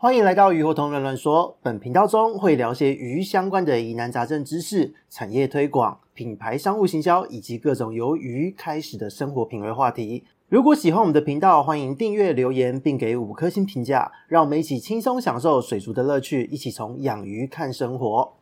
欢迎来到鱼活通乱乱说。本频道中会聊些鱼相关的疑难杂症知识、产业推广、品牌商务行销以及各种由鱼开始的生活品味话题。如果喜欢我们的频道，欢迎订阅、留言，并给五颗星评价，让我们一起轻松享受水族的乐趣，一起从养鱼看生活。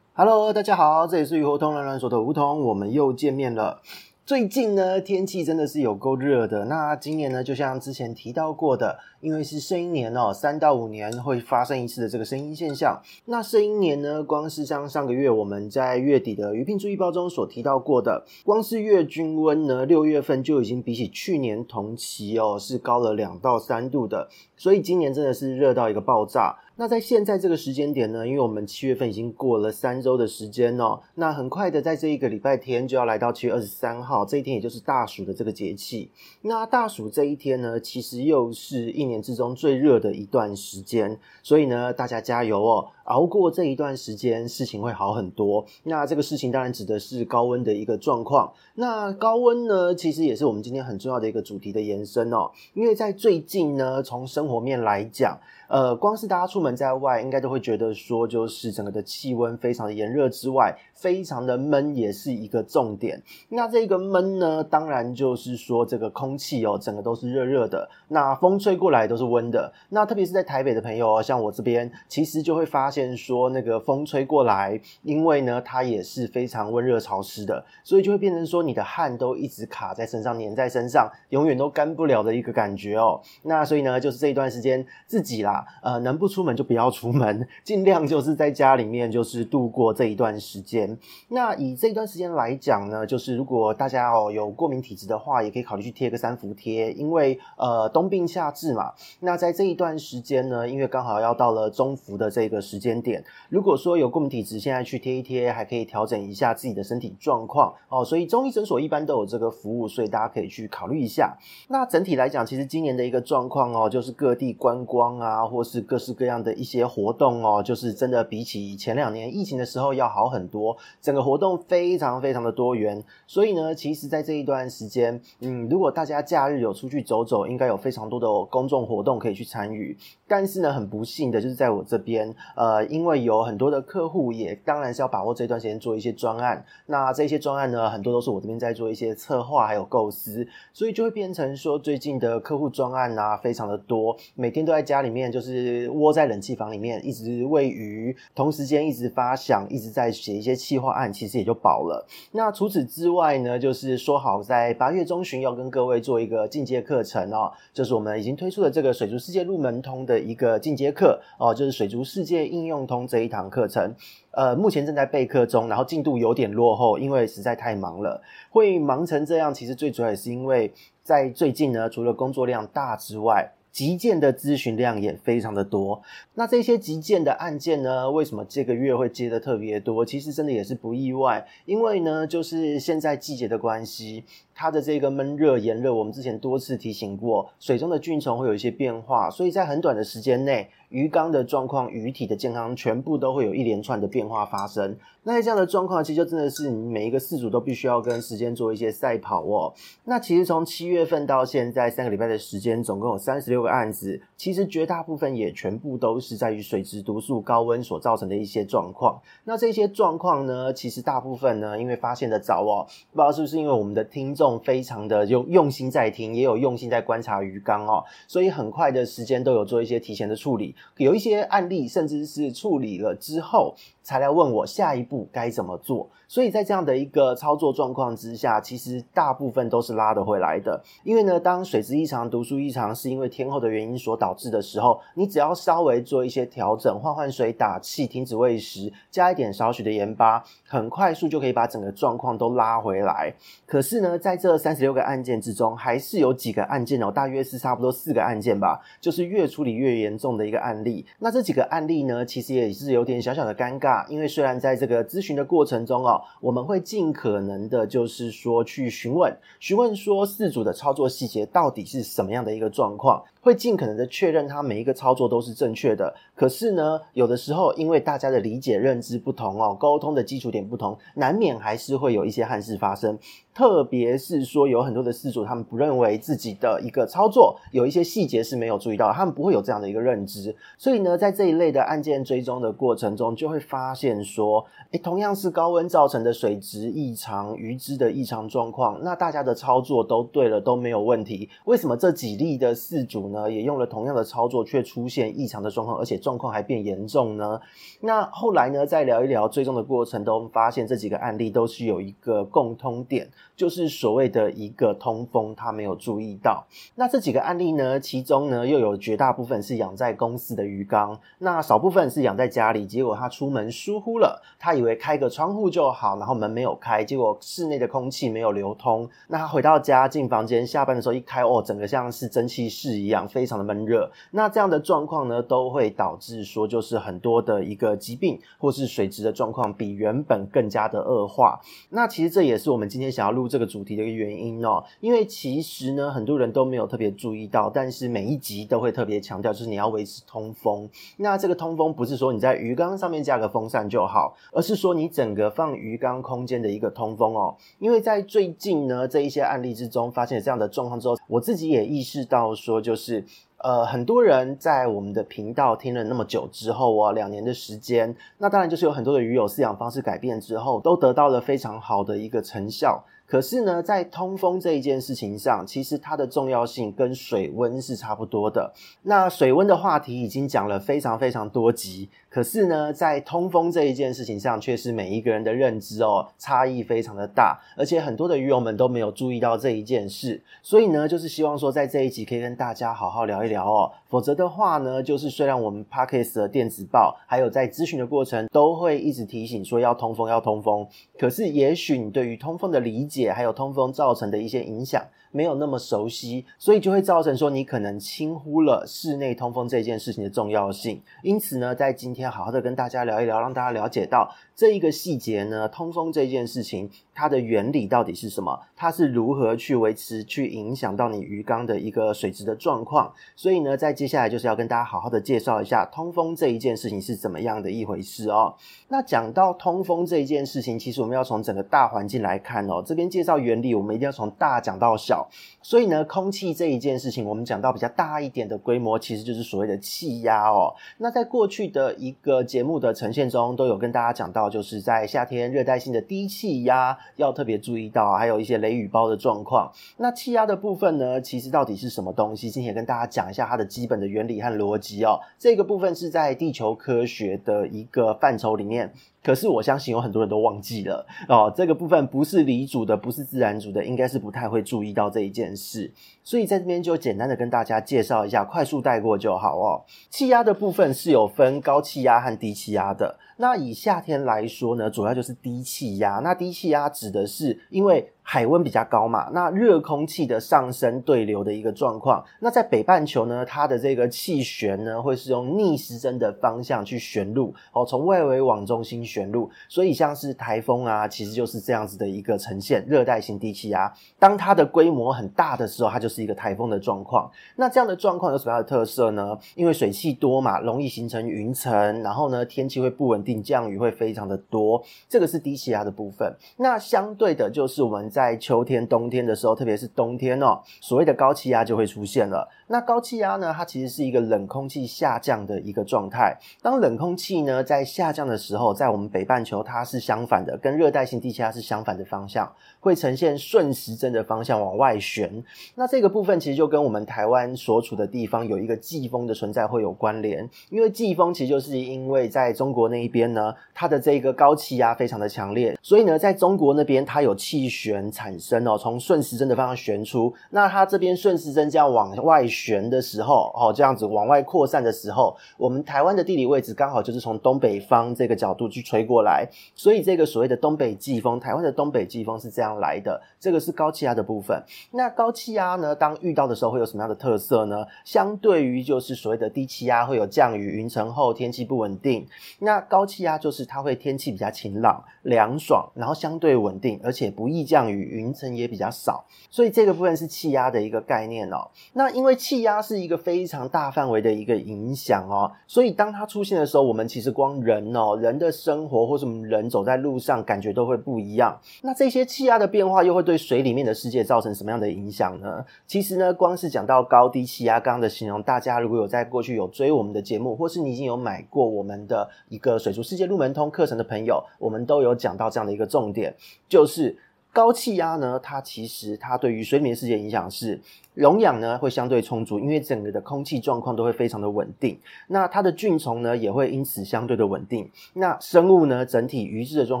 Hello，大家好，这里是鱼活通乱乱说的梧桐，我们又见面了。最近呢，天气真的是有够热的。那今年呢，就像之前提到过的，因为是圣婴年哦，三到五年会发生一次的这个圣婴现象。那圣婴年呢，光是像上个月我们在月底的鱼品注意报中所提到过的，光是月均温呢，六月份就已经比起去年同期哦，是高了两到三度的。所以今年真的是热到一个爆炸。那在现在这个时间点呢，因为我们七月份已经过了三周的时间哦，那很快的在这一个礼拜天就要来到七月二十三号这一天，也就是大暑的这个节气。那大暑这一天呢，其实又是一年年之中最热的一段时间，所以呢，大家加油哦，熬过这一段时间，事情会好很多。那这个事情当然指的是高温的一个状况。那高温呢，其实也是我们今天很重要的一个主题的延伸哦，因为在最近呢，从生活面来讲。呃，光是大家出门在外，应该都会觉得说，就是整个的气温非常的炎热之外，非常的闷也是一个重点。那这个闷呢，当然就是说这个空气哦，整个都是热热的，那风吹过来都是温的。那特别是在台北的朋友哦，像我这边，其实就会发现说，那个风吹过来，因为呢，它也是非常温热潮湿的，所以就会变成说，你的汗都一直卡在身上，黏在身上，永远都干不了的一个感觉哦。那所以呢，就是这一段时间自己啦。呃，能不出门就不要出门，尽量就是在家里面，就是度过这一段时间。那以这一段时间来讲呢，就是如果大家哦有过敏体质的话，也可以考虑去贴个三伏贴，因为呃冬病夏治嘛。那在这一段时间呢，因为刚好要到了中伏的这个时间点，如果说有过敏体质，现在去贴一贴，还可以调整一下自己的身体状况哦。所以中医诊所一般都有这个服务，所以大家可以去考虑一下。那整体来讲，其实今年的一个状况哦，就是各地观光啊，或是各式各样的一些活动哦，就是真的比起前两年疫情的时候要好很多，整个活动非常非常的多元。所以呢，其实在这一段时间，嗯，如果大家假日有出去走走，应该有非常多的公众活动可以去参与。但是呢，很不幸的就是在我这边，呃，因为有很多的客户也当然是要把握这段时间做一些专案。那这些专案呢，很多都是我这边在做一些策划还有构思，所以就会变成说最近的客户专案啊，非常的多，每天都在家里面就是。窝在冷气房里面，一直喂鱼，同时间一直发想，一直在写一些企划案，其实也就饱了。那除此之外呢，就是说好在八月中旬要跟各位做一个进阶课程哦，就是我们已经推出的这个水族世界入门通的一个进阶课哦，就是水族世界应用通这一堂课程。呃，目前正在备课中，然后进度有点落后，因为实在太忙了。会忙成这样，其实最主要也是因为在最近呢，除了工作量大之外。急件的咨询量也非常的多，那这些急件的案件呢，为什么这个月会接的特别多？其实真的也是不意外，因为呢，就是现在季节的关系。它的这个闷热炎热，我们之前多次提醒过，水中的菌虫会有一些变化，所以在很短的时间内，鱼缸的状况、鱼体的健康，全部都会有一连串的变化发生。那在这样的状况，其实就真的是你每一个饲主都必须要跟时间做一些赛跑哦。那其实从七月份到现在三个礼拜的时间，总共有三十六个案子，其实绝大部分也全部都是在于水质毒素高温所造成的一些状况。那这些状况呢，其实大部分呢，因为发现的早哦，不知道是不是因为我们的听众。非常的用用心在听，也有用心在观察鱼缸哦，所以很快的时间都有做一些提前的处理，有一些案例甚至是处理了之后才来问我下一步该怎么做。所以在这样的一个操作状况之下，其实大部分都是拉得回来的。因为呢，当水质异常、毒素异常是因为天候的原因所导致的时候，你只要稍微做一些调整，换换水、打气、停止喂食，加一点少许的盐巴，很快速就可以把整个状况都拉回来。可是呢，在这三十六个案件之中，还是有几个案件哦，大约是差不多四个案件吧，就是越处理越严重的一个案例。那这几个案例呢，其实也是有点小小的尴尬，因为虽然在这个咨询的过程中哦。我们会尽可能的，就是说去询问，询问说四组的操作细节到底是什么样的一个状况。会尽可能的确认他每一个操作都是正确的，可是呢，有的时候因为大家的理解认知不同哦，沟通的基础点不同，难免还是会有一些憾事发生。特别是说有很多的事主他们不认为自己的一个操作有一些细节是没有注意到，他们不会有这样的一个认知，所以呢，在这一类的案件追踪的过程中，就会发现说，诶，同样是高温造成的水质异常、鱼只的异常状况，那大家的操作都对了，都没有问题，为什么这几例的事主呢，也用了同样的操作，却出现异常的状况，而且状况还变严重呢？那后来呢，再聊一聊追踪的过程中，发现这几个案例都是有一个共通点，就是所谓的一个通风，他没有注意到。那这几个案例呢，其中呢又有绝大部分是养在公司的鱼缸，那少部分是养在家里，结果他出门疏忽了，他以为开个窗户就好，然后门没有开，结果室内的空气没有流通。那他回到家进房间，下班的时候一开，哦，整个像是蒸汽室一样，非常的闷热。那这样的状况呢，都会导致说，就是很多的一个疾病或是水质的状况比原本更加的恶化。那其实这也是我们今天想要录这个主题的一个原因哦，因为其实呢，很多人都没有特别注意到，但是每一集都会特别强调，就是你要维持通风。那这个通风不是说你在鱼缸上面加个风扇就好，而是说你整个放鱼缸空间的一个通风哦。因为在最近呢，这一些案例之中发现这样的状况之后，我自己也意识到说，就是。呃，很多人在我们的频道听了那么久之后啊，两年的时间，那当然就是有很多的鱼友饲养方式改变之后，都得到了非常好的一个成效。可是呢，在通风这一件事情上，其实它的重要性跟水温是差不多的。那水温的话题已经讲了非常非常多集，可是呢，在通风这一件事情上，却是每一个人的认知哦，差异非常的大，而且很多的鱼友们都没有注意到这一件事。所以呢，就是希望说，在这一集可以跟大家好好聊一聊哦。否则的话呢，就是虽然我们 Podcast 的电子报，还有在咨询的过程，都会一直提醒说要通风，要通风，可是也许你对于通风的理解，还有通风造成的一些影响，没有那么熟悉，所以就会造成说你可能轻忽了室内通风这件事情的重要性。因此呢，在今天好好的跟大家聊一聊，让大家了解到这一个细节呢，通风这件事情它的原理到底是什么，它是如何去维持、去影响到你鱼缸的一个水质的状况。所以呢，在接下来就是要跟大家好好的介绍一下通风这一件事情是怎么样的一回事哦。那讲到通风这一件事情，其实我们要从整个大环境来看哦。这边介绍原理，我们一定要从大讲到小。所以呢，空气这一件事情，我们讲到比较大一点的规模，其实就是所谓的气压哦。那在过去的一个节目的呈现中，都有跟大家讲到，就是在夏天热带性的低气压要特别注意到，还有一些雷雨包的状况。那气压的部分呢，其实到底是什么东西？今天跟大家讲一下它的基本的原理和逻辑哦。这个部分是在地球科学的一个范畴里面。可是我相信有很多人都忘记了哦，这个部分不是理组的，不是自然组的，应该是不太会注意到这一件事。所以在这边就简单的跟大家介绍一下，快速带过就好哦。气压的部分是有分高气压和低气压的。那以夏天来说呢，主要就是低气压。那低气压指的是因为海温比较高嘛，那热空气的上升对流的一个状况。那在北半球呢，它的这个气旋呢，会是用逆时针的方向去旋入，哦，从外围往中心旋入。所以像是台风啊，其实就是这样子的一个呈现，热带性低气压。当它的规模很大的时候，它就是一个台风的状况。那这样的状况有什么样的特色呢？因为水汽多嘛，容易形成云层，然后呢，天气会不稳定，降雨会非常的多。这个是低气压的部分。那相对的，就是我们在秋天、冬天的时候，特别是冬天哦，所谓的高气压就会出现了。那高气压呢，它其实是一个冷空气下降的一个状态。当冷空气呢在下降的时候，在我们北半球它是相反的，跟热带性低气压是相反的方向，会呈现顺时针的方向往外旋。那这个部分其实就跟我们台湾所处的地方有一个季风的存在会有关联，因为季风其实就是因为在中国那一边呢，它的这个高气压非常的强烈，所以呢，在中国那边它有气旋。产生哦，从顺时针的方向旋出，那它这边顺时针这样往外旋的时候，哦，这样子往外扩散的时候，我们台湾的地理位置刚好就是从东北方这个角度去吹过来，所以这个所谓的东北季风，台湾的东北季风是这样来的。这个是高气压的部分。那高气压呢，当遇到的时候会有什么样的特色呢？相对于就是所谓的低气压会有降雨、云层厚、天气不稳定。那高气压就是它会天气比较晴朗、凉爽，然后相对稳定，而且不易降雨。云层也比较少，所以这个部分是气压的一个概念哦。那因为气压是一个非常大范围的一个影响哦，所以当它出现的时候，我们其实光人哦，人的生活或是我们人走在路上，感觉都会不一样。那这些气压的变化又会对水里面的世界造成什么样的影响呢？其实呢，光是讲到高低气压刚刚的形容，大家如果有在过去有追我们的节目，或是你已经有买过我们的一个水族世界入门通课程的朋友，我们都有讲到这样的一个重点，就是高气压呢，它其实它对于水里面世界影响是。溶氧呢会相对充足，因为整个的空气状况都会非常的稳定。那它的菌虫呢也会因此相对的稳定。那生物呢整体鱼质的状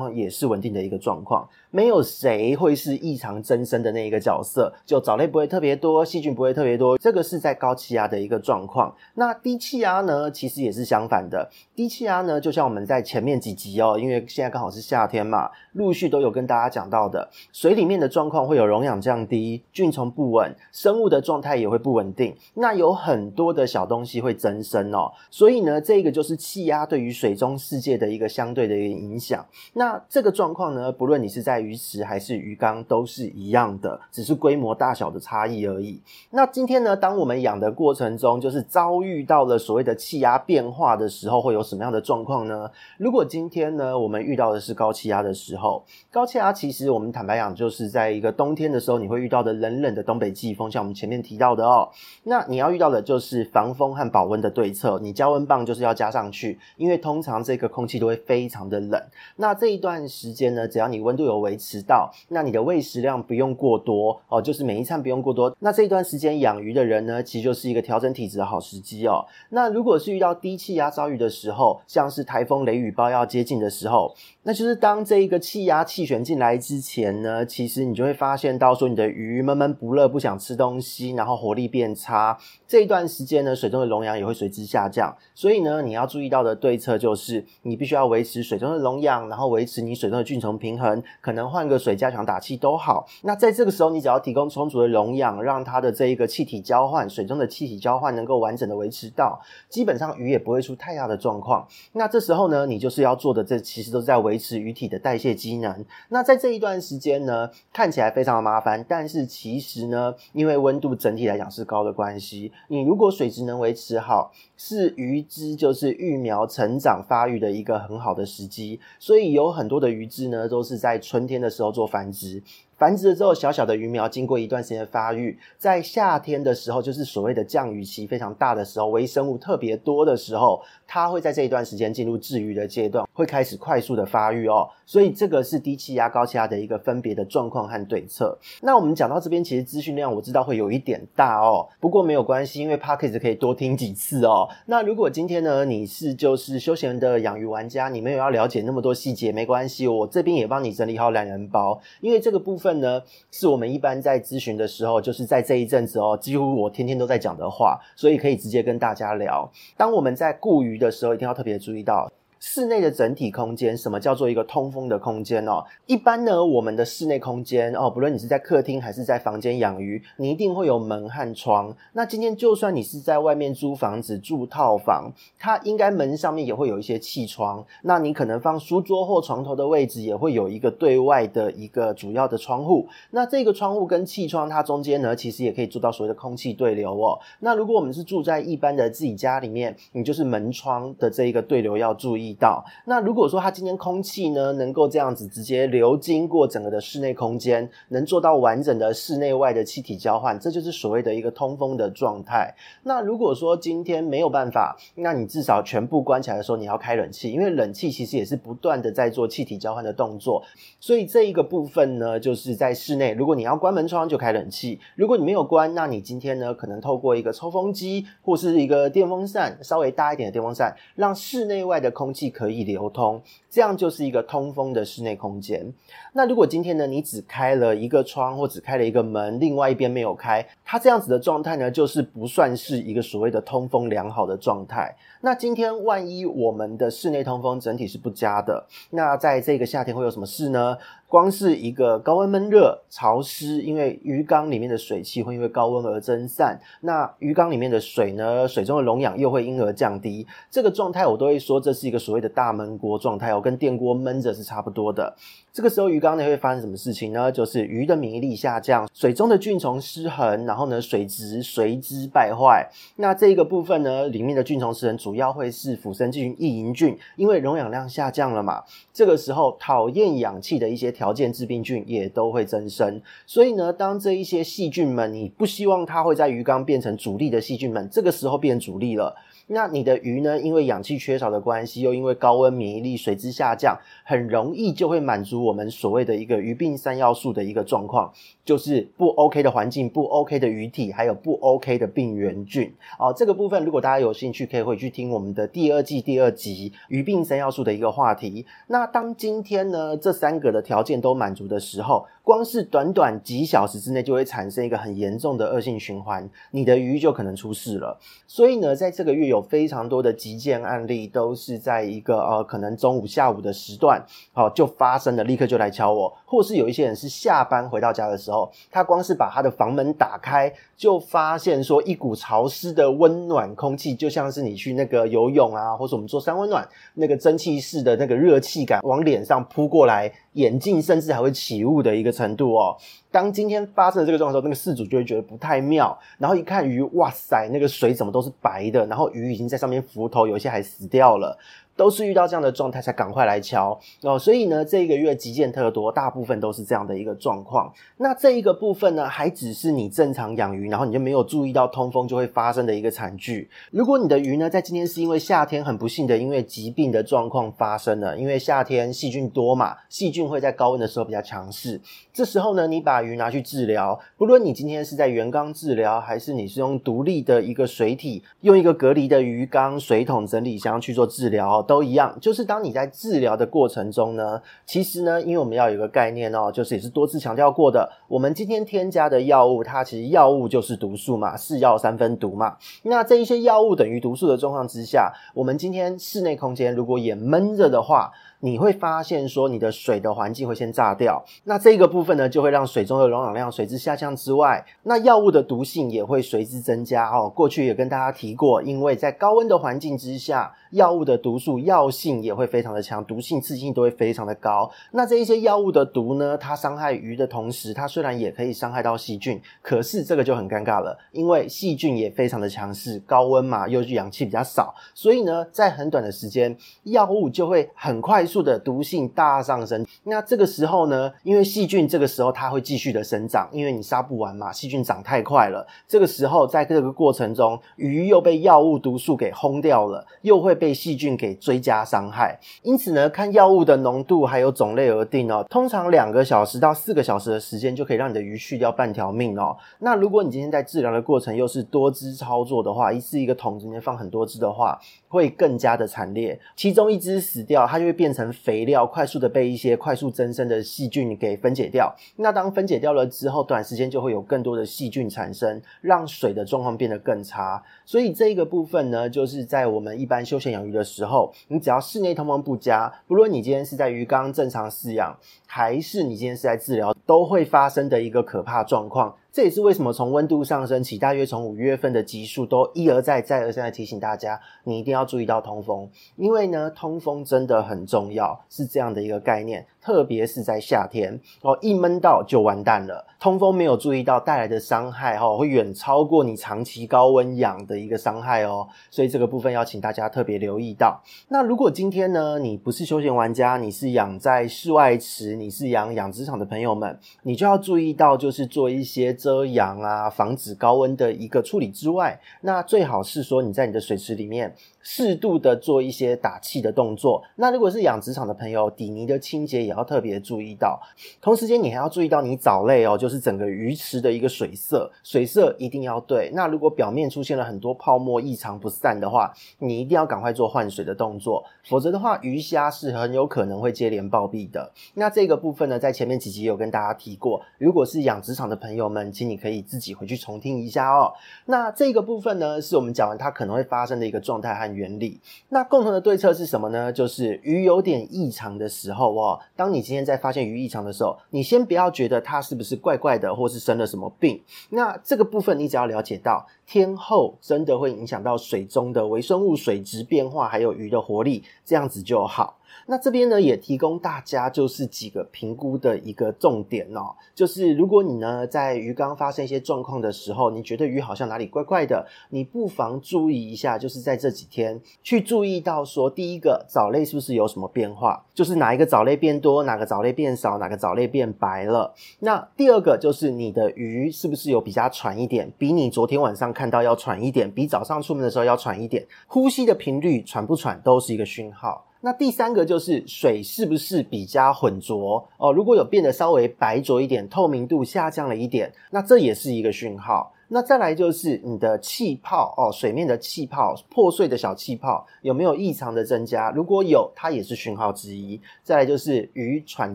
况也是稳定的一个状况。没有谁会是异常增生的那一个角色，就藻类不会特别多，细菌不会特别多。这个是在高气压的一个状况。那低气压呢其实也是相反的。低气压呢就像我们在前面几集哦，因为现在刚好是夏天嘛，陆续都有跟大家讲到的，水里面的状况会有溶氧降低、菌虫不稳、生物。物的状态也会不稳定，那有很多的小东西会增生哦，所以呢，这个就是气压对于水中世界的一个相对的一个影响。那这个状况呢，不论你是在鱼池还是鱼缸，都是一样的，只是规模大小的差异而已。那今天呢，当我们养的过程中，就是遭遇到了所谓的气压变化的时候，会有什么样的状况呢？如果今天呢，我们遇到的是高气压的时候，高气压其实我们坦白讲，就是在一个冬天的时候，你会遇到的冷冷的东北季风，像我前面提到的哦，那你要遇到的就是防风和保温的对策，你加温棒就是要加上去，因为通常这个空气都会非常的冷。那这一段时间呢，只要你温度有维持到，那你的喂食量不用过多哦，就是每一餐不用过多。那这一段时间养鱼的人呢，其实就是一个调整体质的好时机哦。那如果是遇到低气压遭遇的时候，像是台风雷雨包要接近的时候，那就是当这一个气压气旋进来之前呢，其实你就会发现到说你的鱼闷闷不乐，不想吃东西，吸然后活力变差，这一段时间呢，水中的溶氧也会随之下降。所以呢，你要注意到的对策就是，你必须要维持水中的溶氧，然后维持你水中的菌虫平衡，可能换个水加强打气都好。那在这个时候，你只要提供充足的溶氧，让它的这一个气体交换，水中的气体交换能够完整的维持到，基本上鱼也不会出太大的状况。那这时候呢，你就是要做的，这其实都是在维持鱼体的代谢机能。那在这一段时间呢，看起来非常的麻烦，但是其实呢，因为温温度整体来讲是高的关系，你如果水质能维持好，是鱼只就是育苗成长发育的一个很好的时机，所以有很多的鱼只呢都是在春天的时候做繁殖。繁殖了之后，小小的鱼苗经过一段时间的发育，在夏天的时候，就是所谓的降雨期非常大的时候，微生物特别多的时候，它会在这一段时间进入治愈的阶段，会开始快速的发育哦。所以这个是低气压、高气压的一个分别的状况和对策。那我们讲到这边，其实资讯量我知道会有一点大哦，不过没有关系，因为 Podcast 可以多听几次哦。那如果今天呢，你是就是休闲的养鱼玩家，你没有要了解那么多细节，没关系，我这边也帮你整理好懒人包，因为这个部分。呢，是我们一般在咨询的时候，就是在这一阵子哦，几乎我天天都在讲的话，所以可以直接跟大家聊。当我们在顾鱼的时候，一定要特别注意到。室内的整体空间，什么叫做一个通风的空间哦？一般呢，我们的室内空间哦，不论你是在客厅还是在房间养鱼，你一定会有门和窗。那今天就算你是在外面租房子住套房，它应该门上面也会有一些气窗。那你可能放书桌或床头的位置也会有一个对外的一个主要的窗户。那这个窗户跟气窗，它中间呢，其实也可以做到所谓的空气对流哦。那如果我们是住在一般的自己家里面，你就是门窗的这一个对流要注意到，那如果说它今天空气呢，能够这样子直接流经过整个的室内空间，能做到完整的室内外的气体交换，这就是所谓的一个通风的状态。那如果说今天没有办法，那你至少全部关起来的时候，你要开冷气，因为冷气其实也是不断的在做气体交换的动作。所以这一个部分呢，就是在室内，如果你要关门窗就开冷气，如果你没有关，那你今天呢，可能透过一个抽风机或是一个电风扇，稍微大一点的电风扇，让室内外的空气。既可以流通，这样就是一个通风的室内空间。那如果今天呢，你只开了一个窗或只开了一个门，另外一边没有开，它这样子的状态呢，就是不算是一个所谓的通风良好的状态。那今天万一我们的室内通风整体是不佳的，那在这个夏天会有什么事呢？光是一个高温闷热潮湿，因为鱼缸里面的水汽会因为高温而蒸散，那鱼缸里面的水呢，水中的溶氧又会因而降低。这个状态我都会说，这是一个所所谓的大闷锅状态哦，跟电锅闷着是差不多的。这个时候鱼缸内会发生什么事情呢？就是鱼的免疫力下降，水中的菌虫失衡，然后呢，水质随之败坏。那这个部分呢，里面的菌虫失衡主要会是腐生菌、异营菌，因为溶氧量下降了嘛。这个时候讨厌氧气的一些条件致病菌也都会增生。所以呢，当这一些细菌们，你不希望它会在鱼缸变成主力的细菌们，这个时候变主力了。那你的鱼呢？因为氧气缺少的关系，又因为高温免疫力随之下降，很容易就会满足我们所谓的一个鱼病三要素的一个状况，就是不 OK 的环境、不 OK 的鱼体，还有不 OK 的病原菌。哦，这个部分如果大家有兴趣，可以回去听我们的第二季第二集鱼病三要素的一个话题。那当今天呢，这三个的条件都满足的时候，光是短短几小时之内就会产生一个很严重的恶性循环，你的鱼就可能出事了。所以呢，在这个月有非常多的急件案例，都是在一个呃可能中午、下午的时段，好、哦、就发生了，立刻就来敲我，或是有一些人是下班回到家的时候，他光是把他的房门打开，就发现说一股潮湿的温暖空气，就像是你去那个游泳啊，或是我们做三温暖那个蒸汽式的那个热气感往脸上扑过来。眼镜甚至还会起雾的一个程度哦。当今天发生的这个状况时候，那个事主就会觉得不太妙。然后一看鱼，哇塞，那个水怎么都是白的？然后鱼已经在上面浮头，有一些还死掉了。都是遇到这样的状态才赶快来敲哦，所以呢，这一个月急件特多，大部分都是这样的一个状况。那这一个部分呢，还只是你正常养鱼，然后你就没有注意到通风就会发生的一个惨剧。如果你的鱼呢，在今天是因为夏天很不幸的因为疾病的状况发生了，因为夏天细菌多嘛，细菌会在高温的时候比较强势。这时候呢，你把鱼拿去治疗，不论你今天是在原缸治疗，还是你是用独立的一个水体，用一个隔离的鱼缸、水桶、整理箱去做治疗。都一样，就是当你在治疗的过程中呢，其实呢，因为我们要有一个概念哦，就是也是多次强调过的，我们今天添加的药物，它其实药物就是毒素嘛，是药三分毒嘛。那这一些药物等于毒素的状况之下，我们今天室内空间如果也闷热的话，你会发现说，你的水的环境会先炸掉，那这个部分呢，就会让水中的溶氧量随之下降之外，那药物的毒性也会随之增加哦。过去也跟大家提过，因为在高温的环境之下，药物的毒素药性也会非常的强，毒性、刺激性都会非常的高。那这一些药物的毒呢，它伤害鱼的同时，它虽然也可以伤害到细菌，可是这个就很尴尬了，因为细菌也非常的强势，高温嘛，又氧气比较少，所以呢，在很短的时间，药物就会很快速的毒性大上升，那这个时候呢，因为细菌这个时候它会继续的生长，因为你杀不完嘛，细菌长太快了。这个时候在这个过程中，鱼又被药物毒素给轰掉了，又会被细菌给追加伤害。因此呢，看药物的浓度还有种类而定哦。通常两个小时到四个小时的时间就可以让你的鱼去掉半条命哦。那如果你今天在治疗的过程又是多只操作的话，一次一个桶里面放很多只的话，会更加的惨烈。其中一只死掉，它就会变成肥料，快速的被一些快速增生的细菌给分解掉。那当分解掉了之后，短时间就会有更多的细菌产生，让水的状况变得更差。所以这一个部分呢，就是在我们一般休闲养鱼的时候，你只要室内通风不佳，不论你今天是在鱼缸正常饲养，还是你今天是在治疗，都会发生的一个可怕状况。这也是为什么从温度上升起，大约从五月份的集数都一而再、再而三的提醒大家，你一定要注意到通风，因为呢，通风真的很重要，是这样的一个概念。特别是在夏天哦，一闷到就完蛋了。通风没有注意到带来的伤害哦，会远超过你长期高温养的一个伤害哦。所以这个部分要请大家特别留意到。那如果今天呢，你不是休闲玩家，你是养在室外池，你是养养殖场的朋友们，你就要注意到，就是做一些遮阳啊，防止高温的一个处理之外，那最好是说你在你的水池里面。适度的做一些打气的动作。那如果是养殖场的朋友，底泥的清洁也要特别注意到。同时间，你还要注意到你藻类哦，就是整个鱼池的一个水色，水色一定要对。那如果表面出现了很多泡沫异常不散的话，你一定要赶快做换水的动作，否则的话，鱼虾是很有可能会接连暴毙的。那这个部分呢，在前面几集有跟大家提过。如果是养殖场的朋友们，请你可以自己回去重听一下哦。那这个部分呢，是我们讲完它可能会发生的一个状态和。原理。那共同的对策是什么呢？就是鱼有点异常的时候哦，当你今天在发现鱼异常的时候，你先不要觉得它是不是怪怪的，或是生了什么病。那这个部分你只要了解到天后真的会影响到水中的微生物水质变化，还有鱼的活力，这样子就好。那这边呢，也提供大家就是几个评估的一个重点哦，就是如果你呢在鱼缸发生一些状况的时候，你觉得鱼好像哪里怪怪的，你不妨注意一下，就是在这几天去注意到说，第一个藻类是不是有什么变化，就是哪一个藻类变多，哪个藻类变少，哪个藻类变白了。那第二个就是你的鱼是不是有比较喘一点，比你昨天晚上看到要喘一点，比早上出门的时候要喘一点，呼吸的频率喘不喘都是一个讯号。那第三个就是水是不是比较浑浊哦？如果有变得稍微白浊一点，透明度下降了一点，那这也是一个讯号。那再来就是你的气泡哦，水面的气泡破碎的小气泡有没有异常的增加？如果有，它也是讯号之一。再来就是鱼喘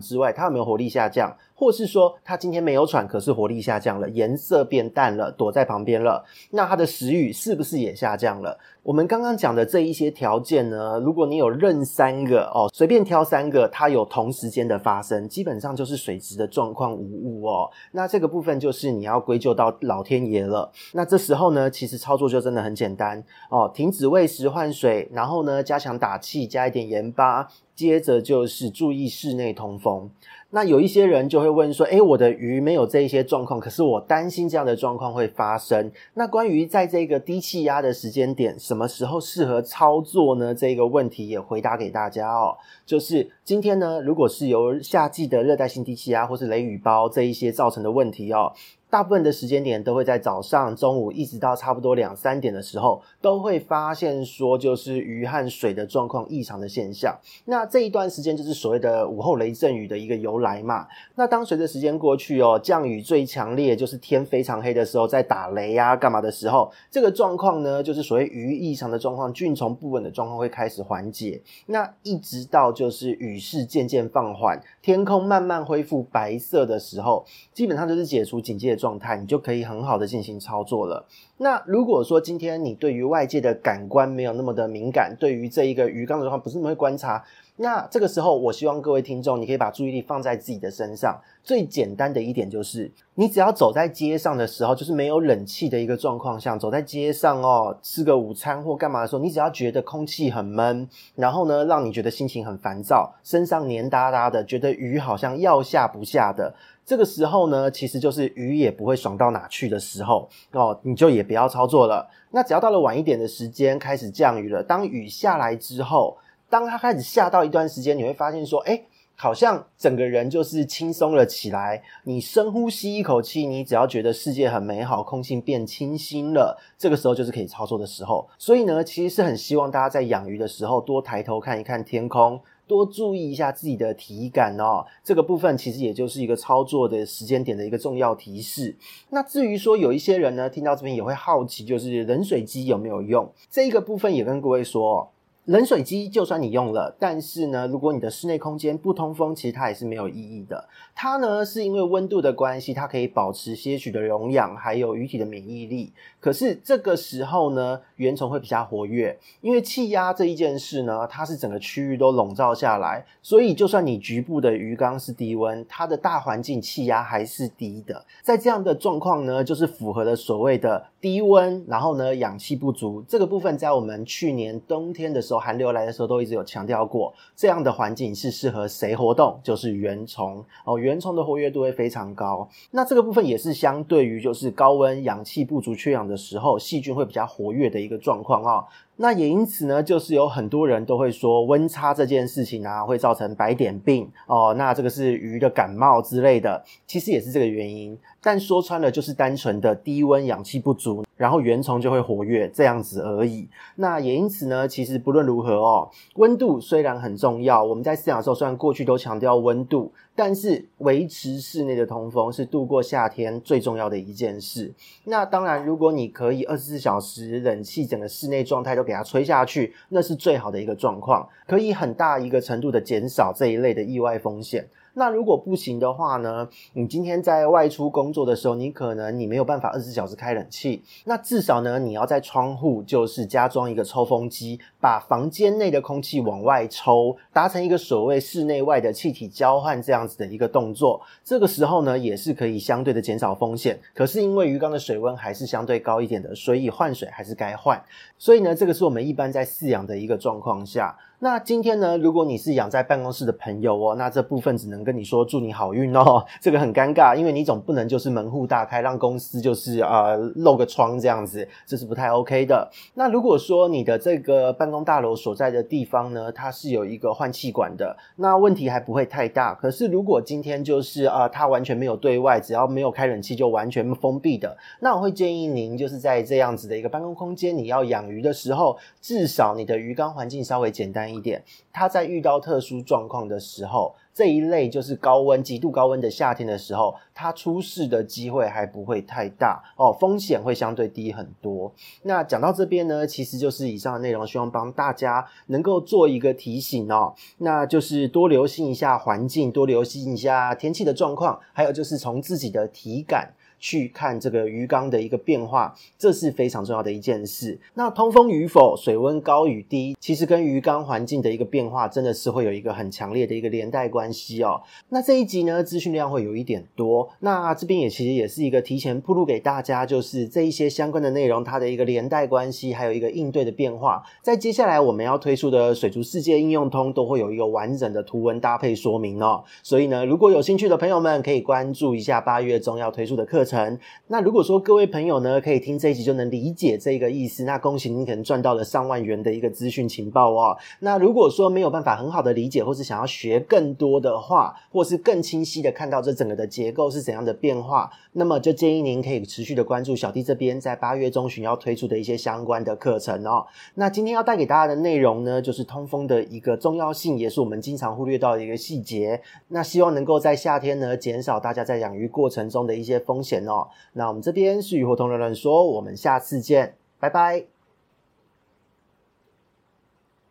之外，它有没有活力下降？或是说他今天没有喘，可是活力下降了，颜色变淡了，躲在旁边了，那它的食欲是不是也下降了？我们刚刚讲的这一些条件呢，如果你有认三个哦，随便挑三个，它有同时间的发生，基本上就是水质的状况无误哦。那这个部分就是你要归咎到老天爷了。那这时候呢，其实操作就真的很简单哦，停止喂食换水，然后呢加强打气，加一点盐巴，接着就是注意室内通风。那有一些人就会问说，诶，我的鱼没有这一些状况，可是我担心这样的状况会发生。那关于在这个低气压的时间点，什么时候适合操作呢？这个问题也回答给大家哦。就是今天呢，如果是由夏季的热带性低气压或是雷雨包这一些造成的问题哦。大部分的时间点都会在早上、中午，一直到差不多两三点的时候，都会发现说，就是鱼和水的状况异常的现象。那这一段时间就是所谓的午后雷阵雨的一个由来嘛。那当随着时间过去哦，降雨最强烈，就是天非常黑的时候，在打雷啊、干嘛的时候，这个状况呢，就是所谓鱼异常的状况，菌虫不稳的状况会开始缓解。那一直到就是雨势渐渐放缓，天空慢慢恢复白色的时候，基本上就是解除警戒状态，你就可以很好的进行操作了。那如果说今天你对于外界的感官没有那么的敏感，对于这一个鱼缸的状况不是那么会观察，那这个时候我希望各位听众，你可以把注意力放在自己的身上。最简单的一点就是，你只要走在街上的时候，就是没有冷气的一个状况下，走在街上哦，吃个午餐或干嘛的时候，你只要觉得空气很闷，然后呢，让你觉得心情很烦躁，身上黏哒哒的，觉得雨好像要下不下的。这个时候呢，其实就是鱼也不会爽到哪去的时候哦，你就也不要操作了。那只要到了晚一点的时间，开始降雨了，当雨下来之后，当它开始下到一段时间，你会发现说，诶，好像整个人就是轻松了起来。你深呼吸一口气，你只要觉得世界很美好，空气变清新了，这个时候就是可以操作的时候。所以呢，其实是很希望大家在养鱼的时候，多抬头看一看天空。多注意一下自己的体感哦，这个部分其实也就是一个操作的时间点的一个重要提示。那至于说有一些人呢，听到这边也会好奇，就是冷水机有没有用？这一个部分也跟各位说。冷水机就算你用了，但是呢，如果你的室内空间不通风，其实它也是没有意义的。它呢是因为温度的关系，它可以保持些许的溶氧，还有鱼体的免疫力。可是这个时候呢，原虫会比较活跃，因为气压这一件事呢，它是整个区域都笼罩下来，所以就算你局部的鱼缸是低温，它的大环境气压还是低的。在这样的状况呢，就是符合了所谓的低温，然后呢氧气不足这个部分，在我们去年冬天的时候。寒流来的时候，都一直有强调过，这样的环境是适合谁活动？就是原虫哦，原虫的活跃度会非常高。那这个部分也是相对于就是高温、氧气不足、缺氧的时候，细菌会比较活跃的一个状况啊。那也因此呢，就是有很多人都会说温差这件事情啊，会造成白点病哦。那这个是鱼的感冒之类的，其实也是这个原因。但说穿了，就是单纯的低温、氧气不足，然后原虫就会活跃这样子而已。那也因此呢，其实不论如何哦，温度虽然很重要，我们在饲养的时候虽然过去都强调温度。但是维持室内的通风是度过夏天最重要的一件事。那当然，如果你可以二十四小时冷气整个室内状态都给它吹下去，那是最好的一个状况，可以很大一个程度的减少这一类的意外风险。那如果不行的话呢，你今天在外出工作的时候，你可能你没有办法二十四小时开冷气，那至少呢，你要在窗户就是加装一个抽风机，把房间内的空气往外抽，达成一个所谓室内外的气体交换这样子的一个动作。这个时候呢，也是可以相对的减少风险。可是因为鱼缸的水温还是相对高一点的，所以换水还是该换。所以呢，这个是我们一般在饲养的一个状况下。那今天呢，如果你是养在办公室的朋友哦，那这部分只能跟你说祝你好运哦。这个很尴尬，因为你总不能就是门户大开，让公司就是呃漏个窗这样子，这是不太 OK 的。那如果说你的这个办公大楼所在的地方呢，它是有一个换气管的，那问题还不会太大。可是如果今天就是呃它完全没有对外，只要没有开冷气就完全封闭的，那我会建议您就是在这样子的一个办公空间，你要养鱼的时候，至少你的鱼缸环境稍微简单一点，它在遇到特殊状况的时候，这一类就是高温、极度高温的夏天的时候，它出事的机会还不会太大哦，风险会相对低很多。那讲到这边呢，其实就是以上的内容，希望帮大家能够做一个提醒哦，那就是多留心一下环境，多留心一下天气的状况，还有就是从自己的体感。去看这个鱼缸的一个变化，这是非常重要的一件事。那通风与否、水温高与低，其实跟鱼缸环境的一个变化，真的是会有一个很强烈的一个连带关系哦。那这一集呢，资讯量会有一点多，那这边也其实也是一个提前铺路给大家，就是这一些相关的内容，它的一个连带关系，还有一个应对的变化，在接下来我们要推出的水族世界应用通，都会有一个完整的图文搭配说明哦。所以呢，如果有兴趣的朋友们，可以关注一下八月中要推出的课程程。那如果说各位朋友呢，可以听这一集就能理解这个意思，那恭喜您可能赚到了上万元的一个资讯情报哦。那如果说没有办法很好的理解，或是想要学更多的话，或是更清晰的看到这整个的结构是怎样的变化，那么就建议您可以持续的关注小弟这边在八月中旬要推出的一些相关的课程哦。那今天要带给大家的内容呢，就是通风的一个重要性，也是我们经常忽略到的一个细节。那希望能够在夏天呢，减少大家在养鱼过程中的一些风险哦。那我们这边是雨后同人乱说，我们下次见，拜拜。